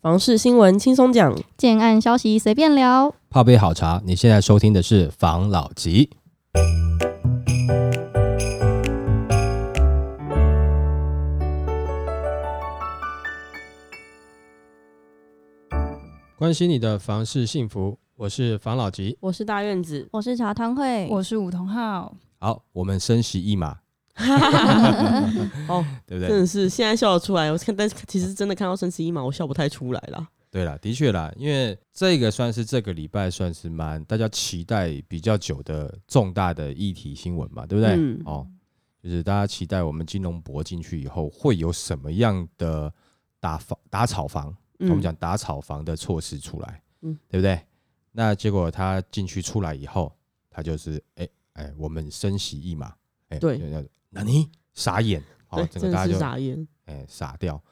房事新闻轻松讲，建案消息随便聊。泡杯好茶，你现在收听的是房老吉。关心你的房事幸福，我是房老吉。我是大院子，我是茶汤会，我是梧桐浩。好，我们升息一码，哦，对不对？真的是现在笑得出来。我看，但是其实真的看到升十一码，我笑不太出来了。对了，的确啦，因为这个算是这个礼拜算是蛮大家期待比较久的重大的议题新闻嘛，对不对？嗯哦，就是大家期待我们金融博进去以后会有什么样的打房打炒房，嗯我们讲打炒房的措施出来，嗯对不对？那结果他进去出来以后，他就是哎哎，我们升息一码，哎，对那你傻眼，好，真是整个大家就傻眼。哎傻掉。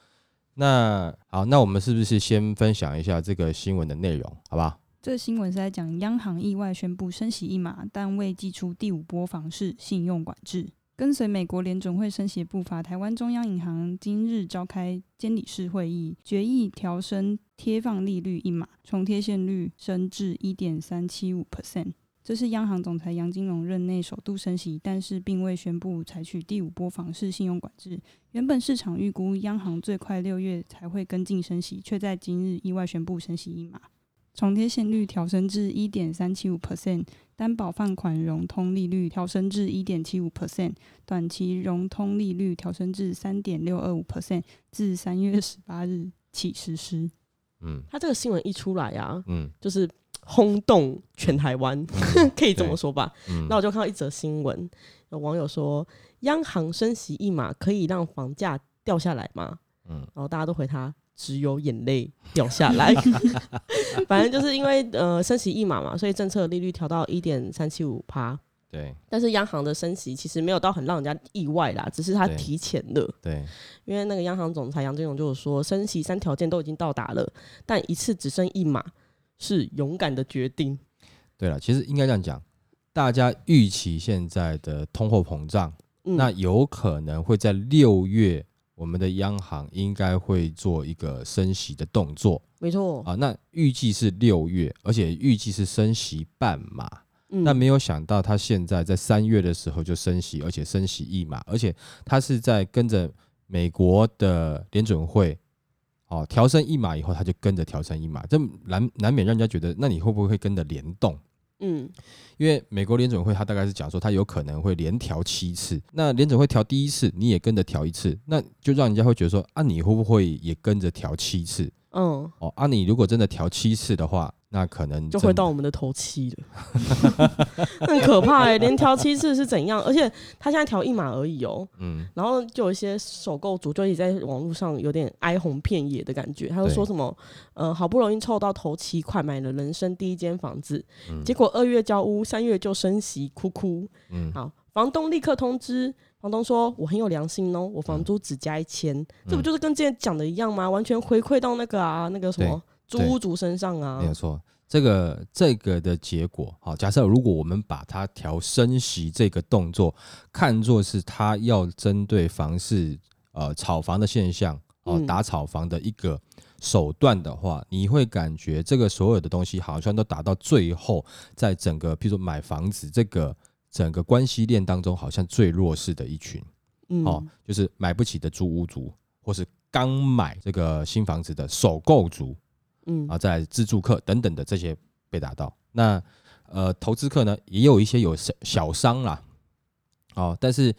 那好，那我们是不是先分享一下这个新闻的内容，好不好？这个新闻是在讲央行意外宣布升息一码，但未寄出第五波房市信用管制。跟随美国联准会升息的步伐，台湾中央银行今日召开监理室会议，决议调升贴放利率一码，从贴现率升至一点三七五 percent。这是央行总裁杨金龙任内首度升息，但是并未宣布采取第五波房市信用管制。原本市场预估央行最快六月才会跟进升息，却在今日意外宣布升息一码。重贴现率调升至一点三七五 percent，担保放款融通利率调升至一点七五 percent，短期融通利率调升至三点六二五 percent，自三月十八日起实施。嗯他这个新闻一出来啊，嗯就是轰动全台湾，可以这么说吧。嗯，那我就看到一则新闻，有网友说，央行升息一码可以让房价掉下来吗？嗯然后大家都回他只有眼泪掉下来。反正就是因为呃升息一码嘛，所以政策利率调到一点三七五趴。对但是央行的升息其实没有到很让人家意外啦，只是它提前了。对，因为那个央行总裁杨金龙就有说，升息三条件都已经到达了，但一次只剩一码是勇敢的决定。对了，其实应该这样讲，大家预期现在的通货膨胀，嗯，那有可能会在六月，我们的央行应该会做一个升息的动作没错，啊。那预计是六月，而且预计是升息半码。嗯那没有想到，他现在在三月的时候就升息，而且升息一码，而且他是在跟着美国的联准会。哦，调升一码以后，他就跟着调升一码，这难难免让人家觉得，那你会不会跟着联动？嗯因为美国联准会它大概是讲说，它有可能会连调七次。那联准会调第一次，你也跟着调一次，那就让人家会觉得说，啊，你会不会也跟着调七次？嗯，哦，啊，你如果真的调七次的话，那可能就真会到我们的头七了，很可怕哎、连调七次是怎样？而且他现在调一码而已哦、嗯，然后就有一些首购族就一直在网络上有点哀鸿遍野的感觉，他就说什么，呃，好不容易凑到头七块买了人生第一间房子，嗯结果二月交屋，三月就升息，哭哭。嗯好，房东立刻通知房东说：“我很有良心哦，我房租只加一千、这不就是跟之前讲的一样吗？完全回馈到那个啊，那个什么租屋族身上啊没。有错。这个这个的结果，好，假设如果我们把它调升息这个动作看作是它要针对房市呃炒房的现象哦、嗯打炒房的一个手段的话，你会感觉这个所有的东西好像都打到最后，在整个譬如说买房子这个整个关系链当中，好像最弱势的一群。嗯，哦，就是买不起的租屋族，或是刚买这个新房子的首购族嗯啊，再来自助客等等的这些被打到。那呃，投资客呢，也有一些有小小伤啦，哦，但是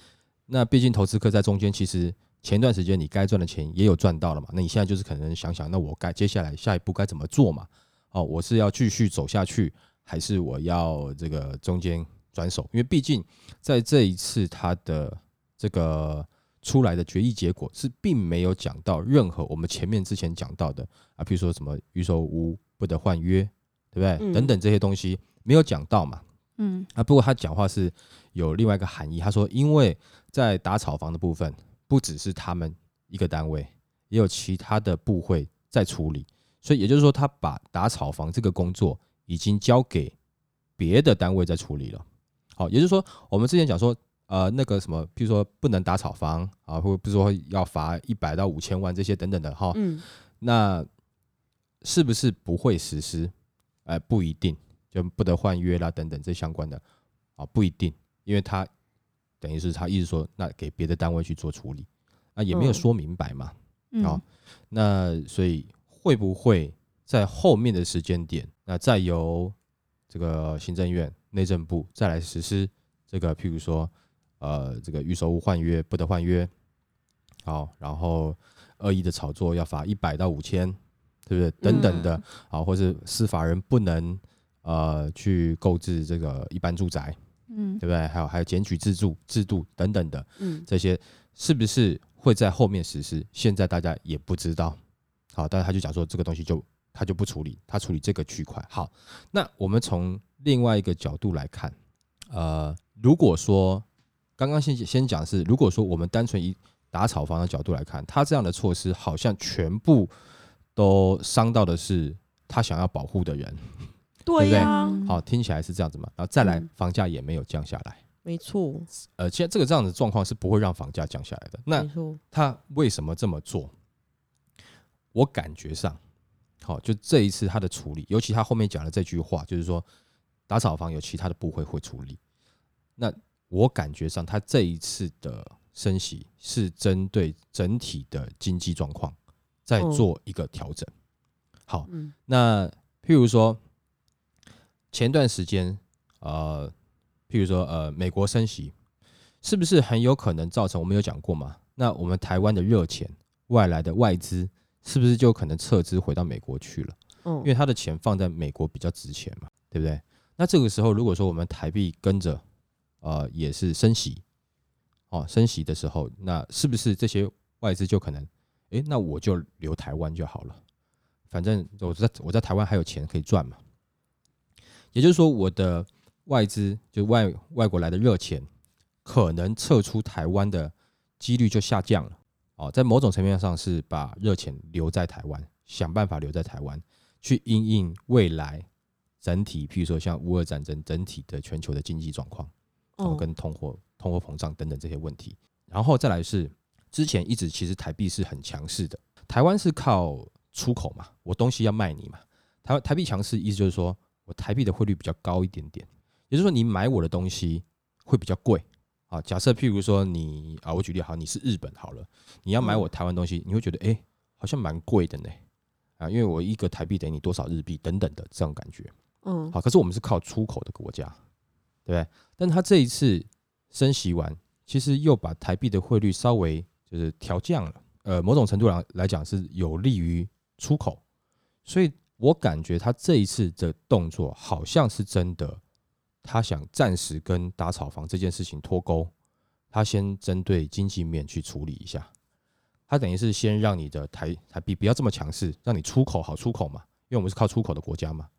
那毕竟投资客在中间，其实前段时间你该赚的钱也有赚到了嘛，那你现在就是可能想想，那我该接下来下一步该怎么做嘛？哦，我是要继续走下去，还是我要这个中间转手？因为毕竟在这一次他的这个出来的决议结果是并没有讲到任何我们前面之前讲到的啊，比如说什么预售屋不得换约，对不对？嗯等等这些东西没有讲到嘛。嗯啊，不过他讲话是有另外一个含义，他说因为在打炒房的部分，不只是他们一个单位，也有其他的部会在处理，所以也就是说，他把打炒房这个工作已经交给别的单位在处理了。好，也就是说，我们之前讲说，呃，那个什么，譬如说不能打炒房啊，或者比如说要罚一百到五千万这些等等的哈，嗯那是不是不会实施？哎，不一定，就不得换约啦等等这相关的啊，不一定，因为他等于是他意思说，那给别的单位去做处理，那也没有嗯说明白嘛。嗯好那所以会不会在后面的时间点，那再由这个行政院、内政部再来实施这个，譬如说，呃，这个预售屋换约不得换约，好，然后恶意的炒作要罚一百到五千，对不对？等等的，好，或是司法人不能呃去购置这个一般住宅，嗯对不对？还有还有检举制住制度等等的，嗯这些是不是会在后面实施？现在大家也不知道。好，但是他就讲说这个东西就他就不处理，他处理这个区块。好，那我们从另外一个角度来看，呃，如果说刚刚先先讲是，如果说我们单纯以打炒房的角度来看，他这样的措施好像全部都伤到的是他想要保护的人。对不对好，听起来是这样子嘛？然后再来嗯，房价也没有降下来。没错，呃，现在这个这样的状况是不会让房价降下来的。那，他为什么这么做？我感觉上，好，就这一次他的处理，尤其他后面讲的这句话，就是说打炒房有其他的部会会处理。那我感觉上，他这一次的升息是针对整体的经济状况在哦做一个调整。好，嗯那譬如说前段时间，呃，譬如说呃，美国升息，是不是很有可能造成我们有讲过嘛？那我们台湾的热钱、外来的外资，是不是就可能撤资回到美国去了？嗯因为他的钱放在美国比较值钱嘛，对不对？那这个时候，如果说我们台币跟着呃也是升息，哦升息的时候，那是不是这些外资就可能，诶，那我就留台湾就好了，反正我在我在台湾还有钱可以赚嘛。也就是说，我的外资就外外国来的热钱，可能撤出台湾的几率就下降了。哦，在某种层面上是把热钱留在台湾，想办法留在台湾，去因应未来整体，譬如说像乌俄战争整体的全球的经济状况，哦，哦跟通货、通货膨胀等等这些问题。然后再来是之前一直其实台币是很强势的，台湾是靠出口嘛，我东西要卖你嘛。台湾台币强势意思就是说我台币的汇率比较高一点点，也就是说你买我的东西会比较贵。啊，假设譬如说你啊，我举例好，你是日本好了，你要买我台湾东西，你会觉得哎、诶好像蛮贵的呢。啊，因为我一个台币等于你多少日币等等的这种感觉。嗯好，可是我们是靠出口的国家，对不对？但他这一次升息完，其实又把台币的汇率稍微就是调降了，呃，某种程度上来讲是有利于出口，所以我感觉他这一次的动作好像是真的，他想暂时跟打炒房这件事情脱钩，他先针对经济面去处理一下，他等于是先让你的台台币不要这么强势，让你出口好出口嘛，因为我们是靠出口的国家嘛。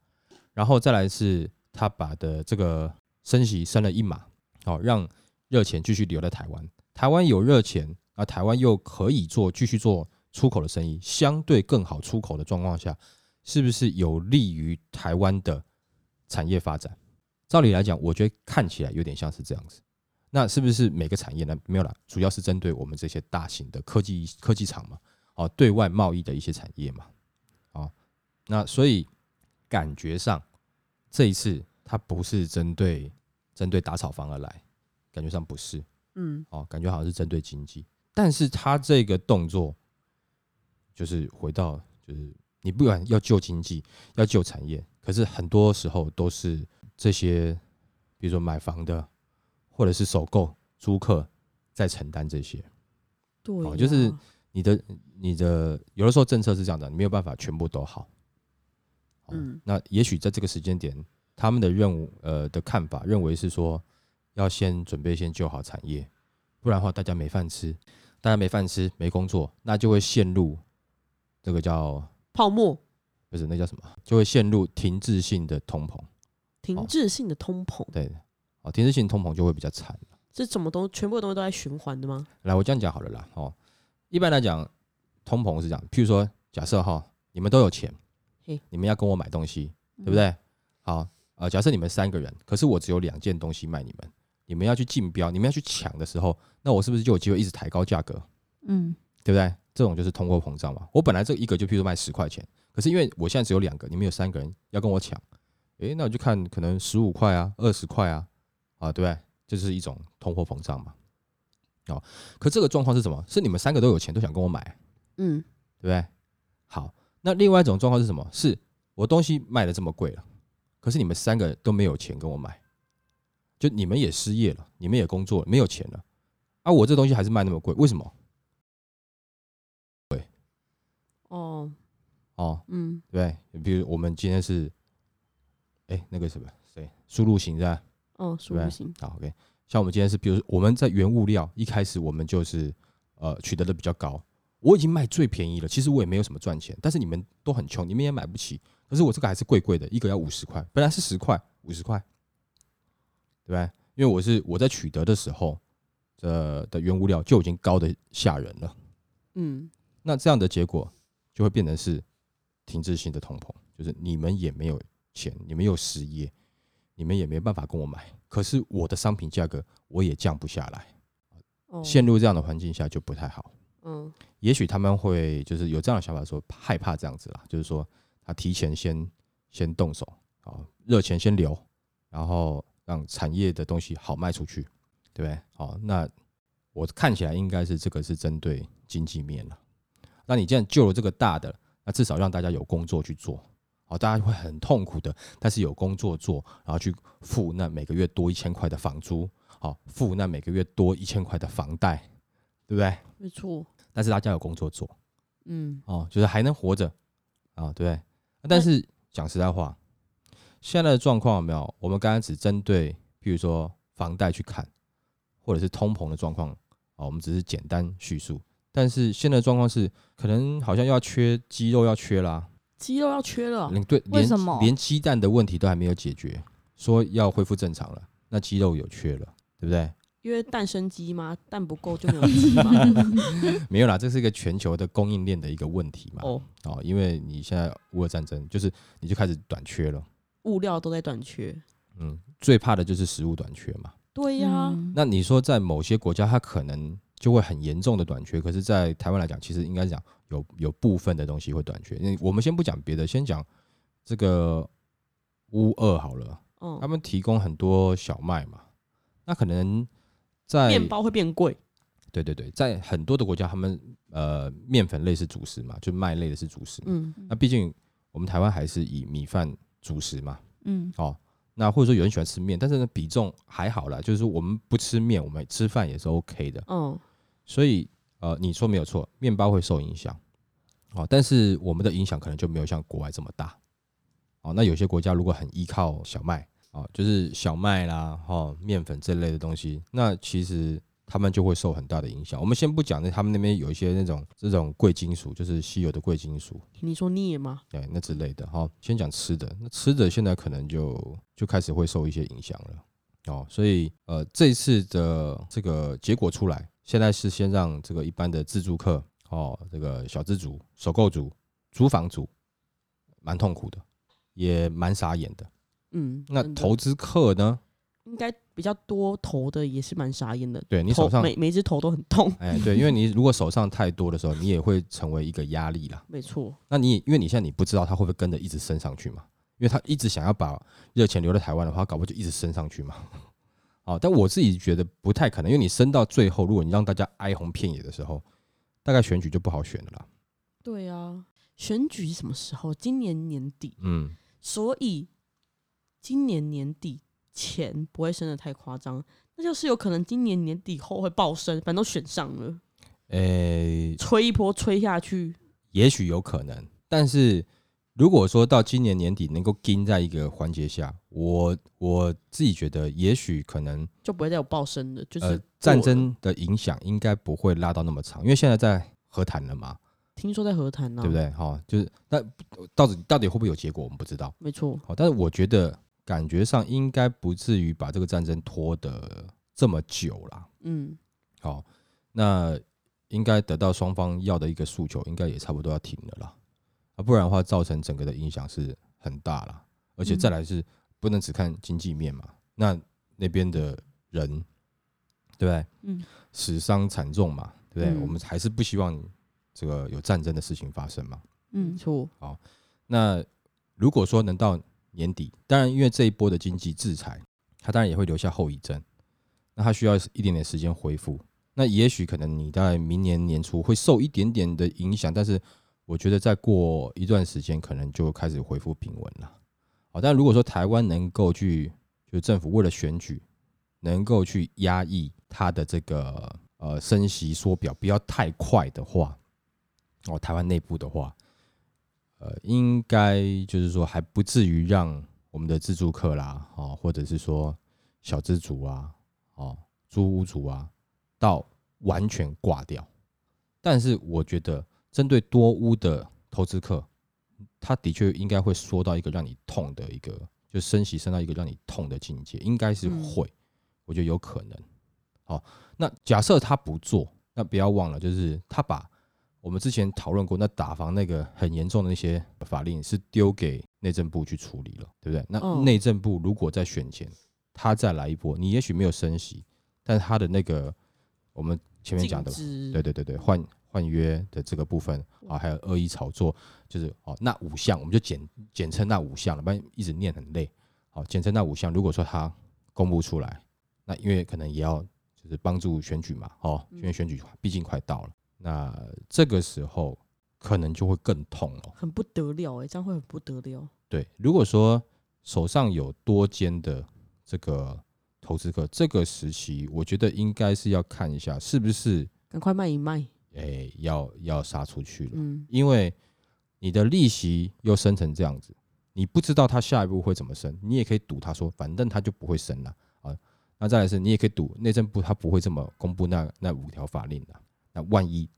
然后再来是他把的这个升息升了一码，好、让热钱继续留在台湾。台湾有热钱，而，台湾又可以做继续做出口的生意，相对更好出口的状况下，是不是有利于台湾的产业发展？照理来讲，我觉得看起来有点像是这样子。那是不是每个产业呢？没有啦，主要是针对我们这些大型的科技科技厂嘛，哦，对外贸易的一些产业嘛，哦，那所以感觉上这一次它不是针对针对打草房而来，感觉上不是。嗯。哦，感觉好像是针对经济，但是他这个动作就是回到就是你不管要救经济，要救产业，可是很多时候都是这些，比如说买房的或者是首购租客在承担这些。对就是你的你的有的时候政策是这样的，你没有办法全部都好。哦嗯。那也许在这个时间点，他们的任务呃的看法认为是说，要先准备先救好产业，不然的话大家没饭吃，大家没饭吃没工作，那就会陷入这个叫泡沫不是那叫什么，就会陷入停滞性的通膨。停滞性的通膨，对，哦，停滞性通膨就会比较惨。这怎么都全部的东西都在循环的吗？来，我这样讲好了啦。哦，一般来讲，通膨是这样，譬如说，假设哈，你们都有钱嘿，你们要跟我买东西，嗯对不对？好，呃，假设你们三个人，可是我只有两件东西卖你们，你们要去竞标，你们要去抢的时候，那我是不是就有机会一直抬高价格，嗯对不对？这种就是通货膨胀嘛。我本来这一个就譬如卖十块钱，可是因为我现在只有两个，你们有三个人要跟我抢，诶，那我就看可能十五块啊，二十块啊，啊，对不对？这是一种通货膨胀嘛。哦，可这个状况是什么？是你们三个都有钱，都想跟我买，嗯，对不对？好，那另外一种状况是什么？是我东西卖的这么贵了，可是你们三个都没有钱跟我买，就你们也失业了，你们也工作了，没有钱了，啊，我这东西还是卖那么贵，为什么？哦，哦，嗯，对？比如我们今天是，哎，那个什么谁输入型是吧？哦，输入型，好，OK。像我们今天是，比如我们在原物料一开始我们就是呃取得的比较高，我已经卖最便宜了，其实我也没有什么赚钱，但是你们都很穷，你们也买不起，可是我这个还是贵贵的，一个要五十块，本来是十块，五十块，对不对？因为我是我在取得的时候，的的原物料就已经高的吓人了，嗯，那这样的结果就会变成是停滞性的通膨，就是你们也没有钱，你们又失业，你们也没办法跟我买，可是我的商品价格我也降不下来，哦，陷入这样的环境下就不太好。嗯，也许他们会就是有这样的想法，说害怕这样子啦，就是说他提前先先动手啊，热钱先留，然后让产业的东西好卖出去，对不对？好，那我看起来应该是这个是针对经济面了。那你既然救了这个大的，那至少让大家有工作去做，好，大家会很痛苦的，但是有工作做，然后去付那每个月多一千块的房租，好，付那每个月多一千块的房贷，对不对？没错，但是大家有工作做，嗯，哦，就是还能活着啊，对不对？但是讲实在话，现在的状况有没有？我们刚刚只针对，譬如说房贷去看，或者是通膨的状况啊，我们只是简单叙述。但是现在的状况是，可能好像要缺鸡肉，要缺啦，鸡肉要缺了，连对连为什么连鸡蛋的问题都还没有解决，说要恢复正常了，那鸡肉有缺了，对不对？因为蛋生鸡吗？蛋不够就没有鸡嘛。没有啦，这是一个全球的供应链的一个问题嘛。哦，哦，因为你现在乌俄战争，就是你就开始短缺了。物料都在短缺。嗯，最怕的就是食物短缺嘛。对呀，嗯那你说在某些国家，它可能就会很严重的短缺，可是，在台湾来讲，其实应该讲有有部分的东西会短缺。那我们先不讲别的，先讲这个乌俄好了，嗯他，们提供很多小麦嘛，那可能在面包会变贵。对对对，在很多的国家，他们呃面粉类是主食嘛，就麦类的是主食。嗯，那毕竟我们台湾还是以米饭主食嘛，嗯哦，那或者说有人喜欢吃面，但是呢比重还好啦，就是说我们不吃面，我们吃饭也是 OK 的。嗯，所以呃，你说没有错，面包会受影响，哦，但是我们的影响可能就没有像国外这么大。哦，那有些国家如果很依靠小麦，哦，就是小麦啦，哦，面粉这类的东西，那其实他们就会受很大的影响。我们先不讲那他们那边有一些那种这种贵金属，就是稀有的贵金属，你说镍吗？对，那之类的哈、先讲吃的，那吃的现在可能就就开始会受一些影响了哦。所以呃，这一次的这个结果出来，现在是先让这个一般的自助客哦，这个小资族、首购族、租房族蛮痛苦的，也蛮傻眼的。嗯，那投资客呢？应该比较多投的也是蛮傻眼的。对你手上每每一只头都很痛。哎，对，因为你如果手上太多的时候，你也会成为一个压力啦。没错，那你也因为你现在你不知道它会不会跟着一直升上去嘛？因为他一直想要把热钱留在台湾的话，搞不好就一直升上去嘛。哦，但我自己觉得不太可能，因为你升到最后，如果你让大家哀鸿遍野的时候，大概选举就不好选了啦。对啊，选举是什么时候？今年年底，嗯，所以今年年底前不会升的太夸张，那就是有可能今年年底后会爆升，反正都选上了，诶、吹一波吹下去，也许有可能，但是如果说到今年年底能够盯在一个环节下，我我自己觉得，也许可能就不会再有爆升的，就是、呃战。争的影响应该不会拉到那么长，因为现在在和谈了嘛，听说在和谈呢、对不？对？哈、就是那到底到底会不会有结果，我们不知道。没错，好，但是我觉得感觉上应该不至于把这个战争拖得这么久了。嗯，好，那应该得到双方要的一个诉求，应该也差不多要停了啦。啊，不然的话，造成整个的影响是很大了。而且再来是不能只看经济面嘛，那那边的人，对不对？嗯，死伤惨重嘛，对不对？嗯我们还是不希望这个有战争的事情发生嘛。没嗯错，好那如果说能到年底，当然因为这一波的经济制裁，它当然也会留下后遗症，那它需要一点点时间恢复。那也许可能你在明年年初会受一点点的影响，但是我觉得再过一段时间，可能就开始恢复平稳了。好，但如果说台湾能够去，就是政府为了选举，能够去压抑它的这个呃升息缩表不要太快的话，哦，台湾内部的话，呃，应该就是说还不至于让我们的自助客啦，哦，或者是说小资族啊，哦，租屋族啊，到完全挂掉。但是我觉得，针对多屋的投资客，他的确应该会缩到一个让你痛的一个，就升息升到一个让你痛的境界，应该是嗯会，我觉得有可能。好，那假设他不做，那不要忘了，就是他把我们之前讨论过，那打房那个很严重的那些法令是丢给内政部去处理了，对不对？那嗯内政部如果在选前他再来一波，你也许没有升息，但他的那个我们前面讲的，对对对对，换换约的这个部分啊，还有恶意炒作，就是哦那五项，我们就简简称那五项了，不然一直念很累。好，简称那五项，如果说他公布出来，那因为可能也要就是帮助选举嘛，哦，因为选举毕竟快到了，那这个时候可能就会更痛哦。很不得了哎，这样会很不得了。对，如果说手上有多间的这个投资客，这个时期我觉得应该是要看一下是不是赶快卖一卖，诶、要要杀出去了，嗯，因为你的利息又升成这样子，你不知道它下一步会怎么升，你也可以赌他说反正它就不会升了啊。那再来是，你也可以赌内政部它不会这么公布那那五条法令的。那万一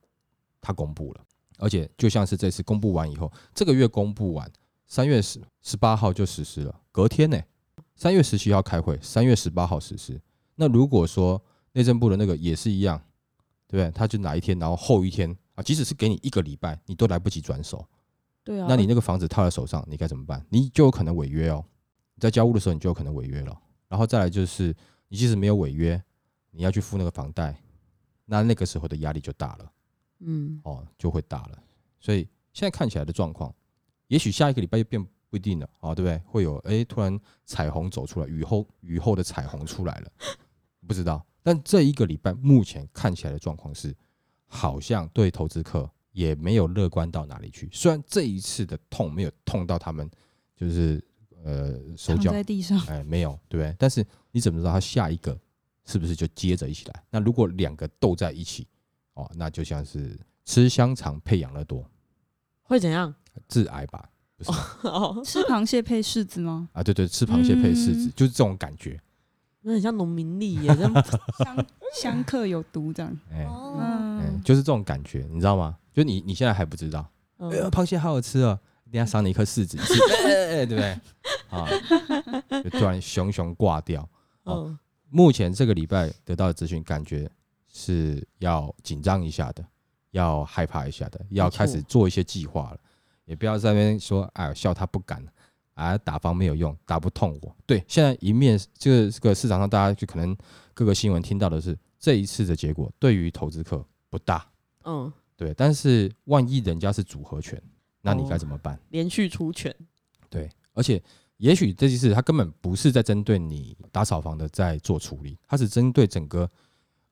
他公布了，而且就像是这次公布完以后，这个月公布完，三月十十八号就实施了，隔天呢，三月十七号开会，三月十八号实施。那如果说内政部的那个也是一样，对不对？他就哪一天，然后后一天啊，即使是给你一个礼拜，你都来不及转手，对啊，那你那个房子套在手上，你该怎么办？你就有可能违约哦。你在交屋的时候，你就有可能违约了。然后再来就是，你即使没有违约，你要去付那个房贷，那那个时候的压力就大了嗯，哦，就会大了。所以现在看起来的状况，也许下一个礼拜又变不一定了啊、哦，对不对？会有哎，突然彩虹走出来，雨后雨后的彩虹出来了，不知道。但这一个礼拜目前看起来的状况是，好像对投资客也没有乐观到哪里去。虽然这一次的痛没有痛到他们，就是呃手脚在地上，哎没有，对不对？但是你怎么知道他下一个是不是就接着一起来？那如果两个斗在一起，哦，那就像是吃香肠配养乐多，会怎样？致癌吧？不是哦，吃螃蟹配柿子吗？啊，对对，吃螃蟹配柿子，嗯就是这种感觉。那很像农民历耶，这样 香香客有毒这样。嗯，就是这种感觉，你知道吗？就你你现在还不知道，哎呀，嗯螃蟹好好吃哦，等一下赏你一颗柿子，你吃 哎对不对？啊，就突然熊熊挂掉。哦嗯，目前这个礼拜得到的资讯，感觉是要紧张一下的，要害怕一下的，要开始做一些计划了，也不要在那边说，哎，笑他不敢啊，打房没有用，打不痛我。对，现在一面这个这个市场上，大家就可能各个新闻听到的是这一次的结果，对于投资客不大，嗯，对，但是万一人家是组合拳，那你该怎么办？连续出拳，对，而且也许这件事他根本不是在针对你打扫房的在做处理，他是针对整个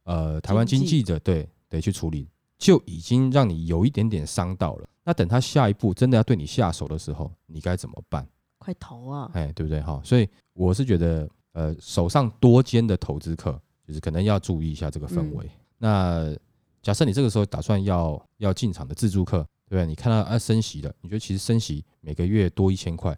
呃台湾经济的对得去处理，就已经让你有一点点伤到了。那等他下一步真的要对你下手的时候，你该怎么办？快投啊！哎，对不对？哈，所以我是觉得，呃，手上多间的投资客，就是可能要注意一下这个氛围。那假设你这个时候打算要要进场的自助客，对不对？你看到啊升息了，你觉得其实升息每个月多一千块，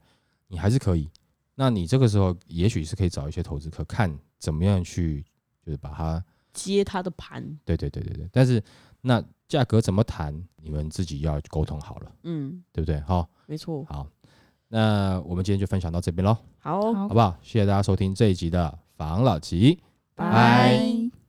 你还是可以。那你这个时候也许是可以找一些投资客，看怎么样去，就是把它，接他的盘，对对对对对。但是那价格怎么谈，你们自己要沟通好了，嗯，对不对？好，没错。好，那我们今天就分享到这边喽。好，好好不好？谢谢大家收听这一集的防老集。拜拜拜。